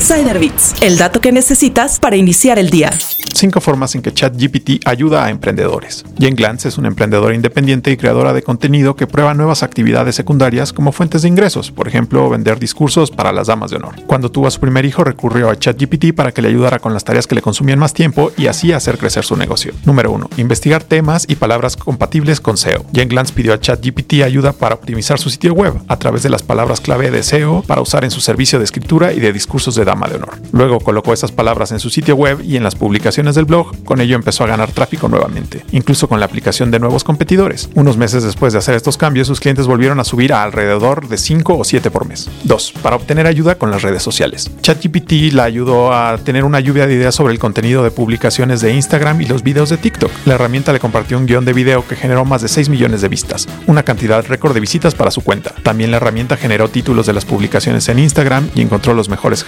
Insider Bits, el dato que necesitas para iniciar el día. Cinco formas en que ChatGPT ayuda a emprendedores. Jen Glantz es una emprendedora independiente y creadora de contenido que prueba nuevas actividades secundarias como fuentes de ingresos, por ejemplo, vender discursos para las damas de honor. Cuando tuvo a su primer hijo, recurrió a ChatGPT para que le ayudara con las tareas que le consumían más tiempo y así hacer crecer su negocio. Número 1. Investigar temas y palabras compatibles con SEO. Jen Glantz pidió a ChatGPT ayuda para optimizar su sitio web a través de las palabras clave de SEO para usar en su servicio de escritura y de discursos de de honor. Luego colocó esas palabras en su sitio web y en las publicaciones del blog, con ello empezó a ganar tráfico nuevamente, incluso con la aplicación de nuevos competidores. Unos meses después de hacer estos cambios, sus clientes volvieron a subir a alrededor de 5 o 7 por mes. 2. Para obtener ayuda con las redes sociales. ChatGPT la ayudó a tener una lluvia de ideas sobre el contenido de publicaciones de Instagram y los videos de TikTok. La herramienta le compartió un guion de video que generó más de 6 millones de vistas, una cantidad récord de visitas para su cuenta. También la herramienta generó títulos de las publicaciones en Instagram y encontró los mejores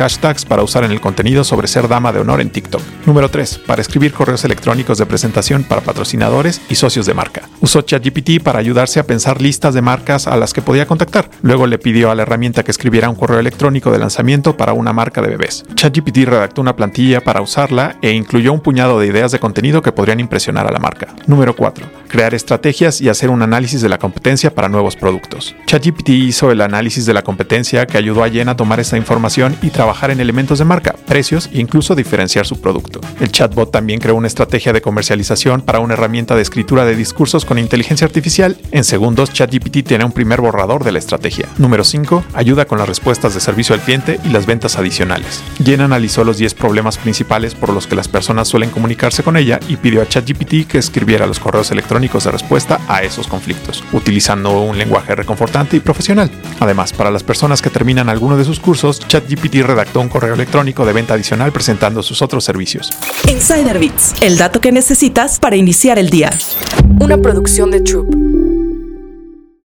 para usar en el contenido sobre ser dama de honor en TikTok. Número 3. Para escribir correos electrónicos de presentación para patrocinadores y socios de marca. Usó ChatGPT para ayudarse a pensar listas de marcas a las que podía contactar. Luego le pidió a la herramienta que escribiera un correo electrónico de lanzamiento para una marca de bebés. ChatGPT redactó una plantilla para usarla e incluyó un puñado de ideas de contenido que podrían impresionar a la marca. Número 4. Crear estrategias y hacer un análisis de la competencia para nuevos productos. ChatGPT hizo el análisis de la competencia que ayudó a Jen a tomar esta información y trabajar en elementos de marca, precios e incluso diferenciar su producto. El chatbot también creó una estrategia de comercialización para una herramienta de escritura de discursos con inteligencia artificial. En segundos, ChatGPT tiene un primer borrador de la estrategia. Número 5. Ayuda con las respuestas de servicio al cliente y las ventas adicionales. Jen analizó los 10 problemas principales por los que las personas suelen comunicarse con ella y pidió a ChatGPT que escribiera los correos electrónicos de respuesta a esos conflictos, utilizando un lenguaje reconfortante y profesional. Además, para las personas que terminan alguno de sus cursos, ChatGPT redactó un correo electrónico de venta adicional presentando sus otros servicios. Insider Bits, el dato que necesitas para iniciar el día. Una producción de Troop.